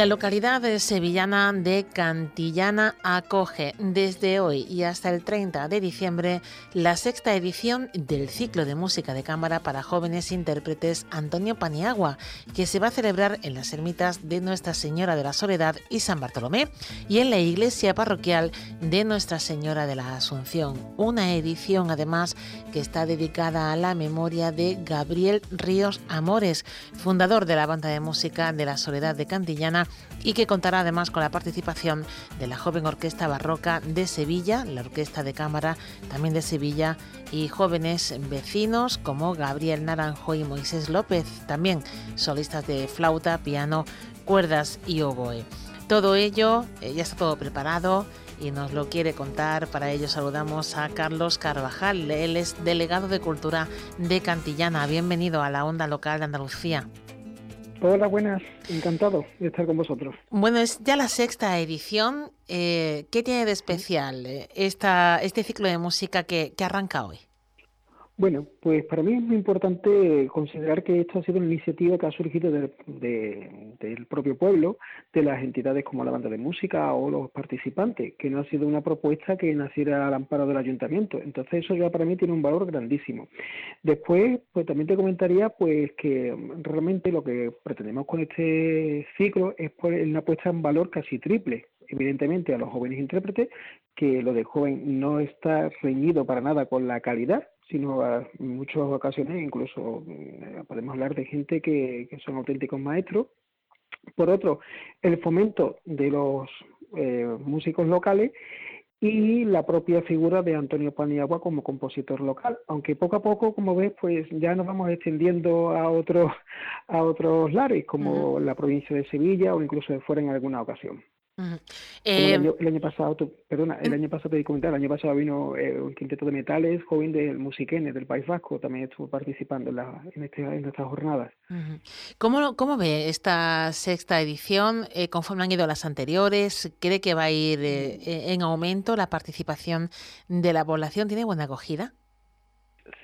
La localidad sevillana de Cantillana acoge desde hoy y hasta el 30 de diciembre la sexta edición del ciclo de música de cámara para jóvenes intérpretes Antonio Paniagua, que se va a celebrar en las ermitas de Nuestra Señora de la Soledad y San Bartolomé y en la iglesia parroquial de Nuestra Señora de la Asunción. Una edición además que está dedicada a la memoria de Gabriel Ríos Amores, fundador de la banda de música de la Soledad de Cantillana y que contará además con la participación de la joven Orquesta Barroca de Sevilla, la Orquesta de Cámara también de Sevilla y jóvenes vecinos como Gabriel Naranjo y Moisés López, también solistas de flauta, piano, cuerdas y oboe. Todo ello eh, ya está todo preparado y nos lo quiere contar. Para ello saludamos a Carlos Carvajal, él es delegado de Cultura de Cantillana. Bienvenido a la onda local de Andalucía. Hola, buenas, encantado de estar con vosotros. Bueno, es ya la sexta edición. Eh, ¿Qué tiene de especial eh, esta, este ciclo de música que, que arranca hoy? Bueno, pues para mí es muy importante considerar que esto ha sido una iniciativa que ha surgido de, del propio pueblo, de las entidades como la banda de música o los participantes, que no ha sido una propuesta que naciera al amparo del ayuntamiento. Entonces eso ya para mí tiene un valor grandísimo. Después, pues también te comentaría pues que realmente lo que pretendemos con este ciclo es una puesta en valor casi triple evidentemente a los jóvenes intérpretes, que lo de joven no está reñido para nada con la calidad, sino en muchas ocasiones incluso mm, podemos hablar de gente que, son auténticos maestros. Por otro, el fomento de los eh, músicos locales y la propia figura de Antonio Paniagua como compositor local, aunque poco a poco, como ves, pues ya nos vamos extendiendo a otros a otros lares, como la provincia de Sevilla o incluso de fuera en alguna ocasión el, eh, año, pasado, perdona, el año pasado te di comentar, el año pasado vino eh, un quinteto de metales joven del Musiquenes del País Vasco, también estuvo participando en, la, en, este, en estas jornadas. ¿Cómo, ¿Cómo, ve esta sexta edición? Eh, ¿Conforme han ido las anteriores? ¿Cree que va a ir en aumento la participación de la población? ¿Tiene buena acogida?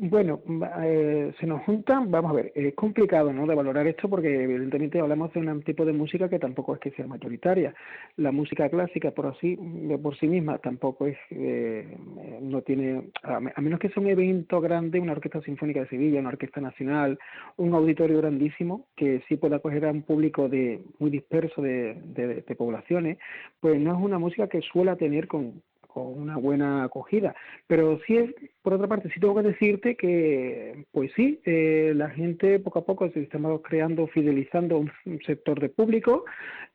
Bueno, eh, se nos juntan, vamos a ver, es complicado ¿no? de valorar esto porque evidentemente hablamos de un tipo de música que tampoco es que sea mayoritaria. La música clásica por así, por sí misma tampoco es, eh, no tiene, a, menos que sea un evento grande, una orquesta sinfónica de Sevilla, una orquesta nacional, un auditorio grandísimo que sí pueda acoger a un público de muy disperso de, de, poblaciones, pues no es una música que suele tener con, con una buena acogida. Pero sí es, por otra parte, sí tengo que decirte que, pues sí, eh, la gente poco a poco estamos creando, fidelizando un, sector de público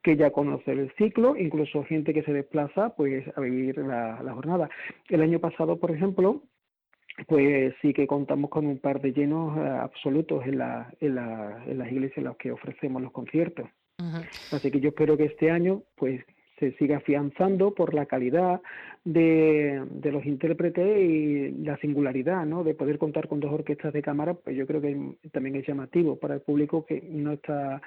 que ya conoce el ciclo, incluso gente que se desplaza pues a vivir la, jornada. El año pasado, por ejemplo, pues sí que contamos con un par de llenos eh, absolutos en, la, en, la, en las iglesias en las que ofrecemos los conciertos. Así que yo espero que este año, pues se siga afianzando por la calidad de, de, los intérpretes y la singularidad ¿no? de poder contar con dos orquestas de cámara, pues yo creo que también es llamativo para el público que no está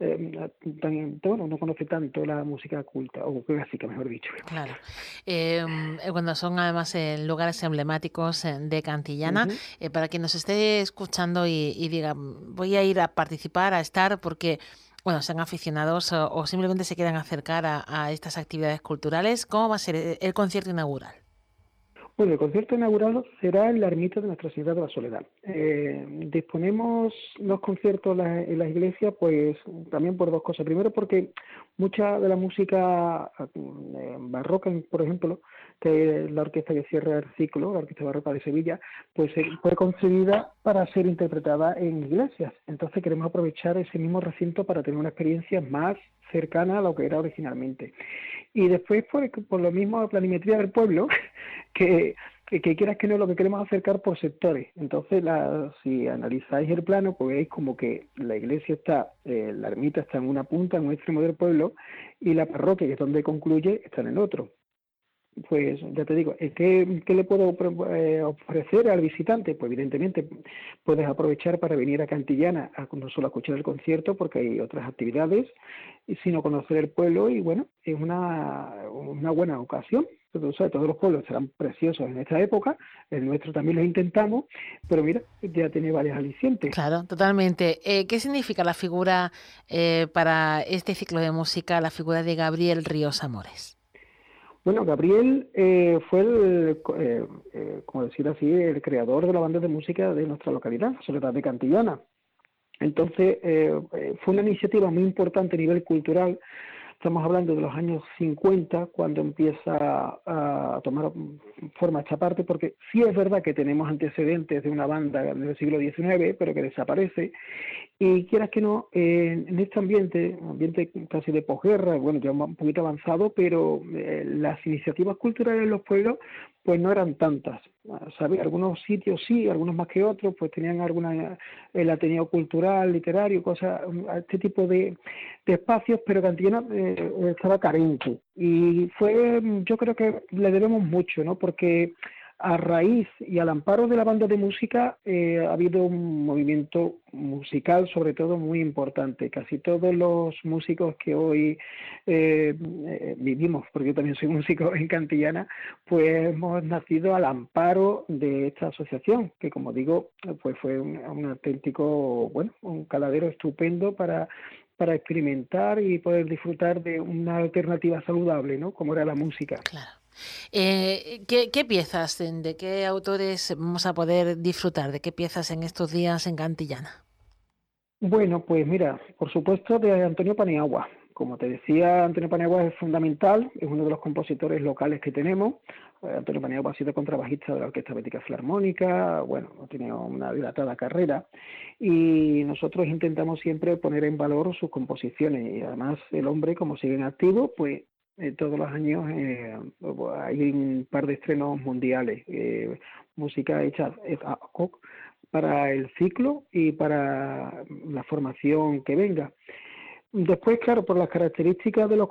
eh, tan, bueno, no conoce tanto la música culta, o clásica, mejor dicho. Claro. Em, eh, cuando son además lugares emblemáticos eh, de Cantillana, eh, para quien nos esté escuchando y, y diga, voy a ir a participar, a estar, porque bueno, sean aficionados o, simplemente se quieran acercar a, estas actividades culturales, ¿cómo va a ser el concierto inaugural? Bueno, el concierto inaugural será en la ermita de Nuestra Señora de la Soledad. Eh, disponemos los conciertos en las iglesias, pues también por dos cosas. Primero, porque mucha de la música eh, barroca, por ejemplo, que la orquesta que cierra el ciclo, la Orquesta Barroca de Sevilla, pues eh, fue concebida para ser interpretada en iglesias. Entonces queremos aprovechar ese mismo recinto para tener una experiencia más cercana a lo que era originalmente. Y después, por, por lo mismo, la planimetría del pueblo, que, que, quieras que no lo que queremos acercar por sectores. Entonces, si analizáis el plano, pues veis como que la iglesia está, eh, la ermita está en una punta, en un extremo del pueblo, y la parroquia, que es donde concluye, está en el otro pues ya te digo, ¿qué, ¿qué, le puedo eh, ofrecer al visitante? Pues evidentemente puedes aprovechar para venir a Cantillana, a, no solo a escuchar el concierto, porque hay otras actividades, sino conocer el pueblo y bueno, es una, una buena ocasión. Pero, todos los pueblos serán preciosos en esta época, el nuestro también lo intentamos, pero mira, ya tiene varias alicientes. Claro, totalmente. Eh, ¿Qué significa la figura eh, para este ciclo de música, la figura de Gabriel Ríos Amores? Bueno, Gabriel eh, fue, el, eh, eh, como decir así, el creador de la banda de música de nuestra localidad, Soledad de Cantillana. Entonces, fue una iniciativa muy importante a nivel cultural. Estamos hablando de los años 50, cuando empieza a, tomar forma esta parte, porque sí es verdad que tenemos antecedentes de una banda del siglo XIX, pero que desaparece, y quieras que no, en este ambiente, ambiente casi de posguerra, bueno, ya un poquito avanzado, pero eh, las iniciativas culturales en los pueblos, pues no eran tantas. ¿sabes? Algunos sitios sí, algunos más que otros, pues tenían alguna, el Ateneo Cultural, Literario, cosas, este tipo de, espacios, pero Cantillana eh, estaba carente. Y fue, yo creo que le debemos mucho, ¿no? Porque a raíz y al amparo de la banda de música eh, ha habido un movimiento musical sobre todo muy importante. Casi todos los músicos que hoy eh, eh, vivimos, porque yo también soy músico en Cantillana, pues hemos nacido al amparo de esta asociación, que como digo, pues fue un auténtico, bueno, un caladero estupendo para para experimentar y poder disfrutar de una alternativa saludable, ¿no? Como era la música. Claro. Eh, ¿qué, piezas, de qué autores vamos a poder disfrutar? ¿De qué piezas en estos días en Cantillana? Bueno, pues mira, por supuesto de Antonio Paniagua. Como te decía, Antonio Paniagua es fundamental, es uno de los compositores locales que tenemos. Antonio Paniagua ha sido contrabajista de la Orquesta Bética Filarmónica, bueno, ha tenido una dilatada carrera y nosotros intentamos siempre poner en valor sus composiciones y además el hombre, como sigue en activo, pues eh, todos los años eh, hay un par de estrenos mundiales, eh, música hecha para el ciclo y para la formación que venga. Después, claro, por las características de los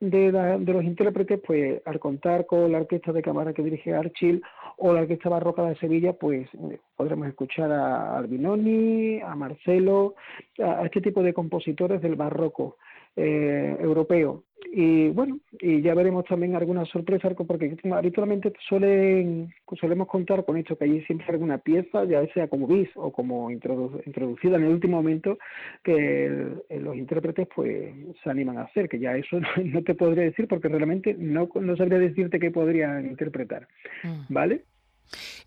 de, de, los intérpretes, pues al contar con la orquesta de cámara que dirige Archil o la orquesta barroca de Sevilla, pues podremos escuchar a Albinoni, a Marcelo, a este tipo de compositores del barroco eh, europeo. Y bueno, y ya veremos también algunas sorpresas, porque habitualmente suelen, solemos contar con esto, que allí siempre hay alguna pieza, ya sea como bis o como introducida en el último momento, que los intérpretes pues se animan a hacer, que ya eso no, te podría decir porque realmente no, no sabría decirte qué podrían interpretar. Mm. ¿Vale?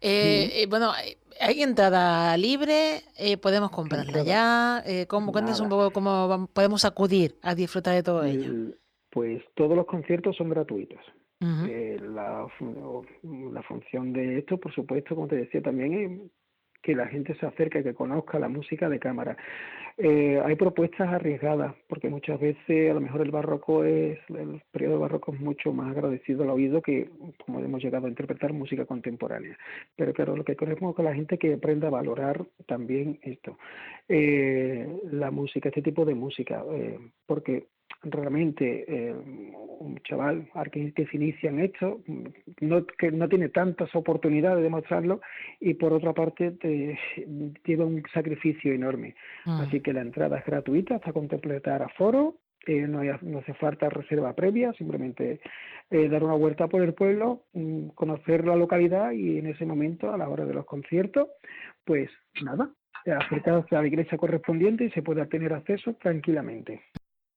Eh, eh, bueno, hay entrada libre, eh, podemos comprarla ya. ¿cómo, cuéntanos un poco cómo podemos acudir a disfrutar de todo ello. Pues todos los conciertos son gratuitos. la, la, función de esto, por supuesto, como te decía también, es que la gente se acerque, que conozca la música de cámara. Eh, hay propuestas arriesgadas, porque muchas veces a lo mejor el barroco es, el periodo barroco es mucho más agradecido al oído que como hemos llegado a interpretar música contemporánea. Pero claro, lo que queremos es que la gente que aprenda a valorar también esto, eh, la música, este tipo de música, eh, porque realmente eh, un chaval que, se inicia en esto no, que no tiene tantas oportunidades de mostrarlo y por otra parte te, lleva un sacrificio enorme. Mm. Así que la entrada es gratuita hasta completar aforo, eh, no, no hace falta reserva previa, simplemente eh, dar una vuelta por el pueblo, mm, conocer la localidad y en ese momento, a la hora de los conciertos, pues nada, acercarse a la iglesia correspondiente y se puede tener acceso tranquilamente.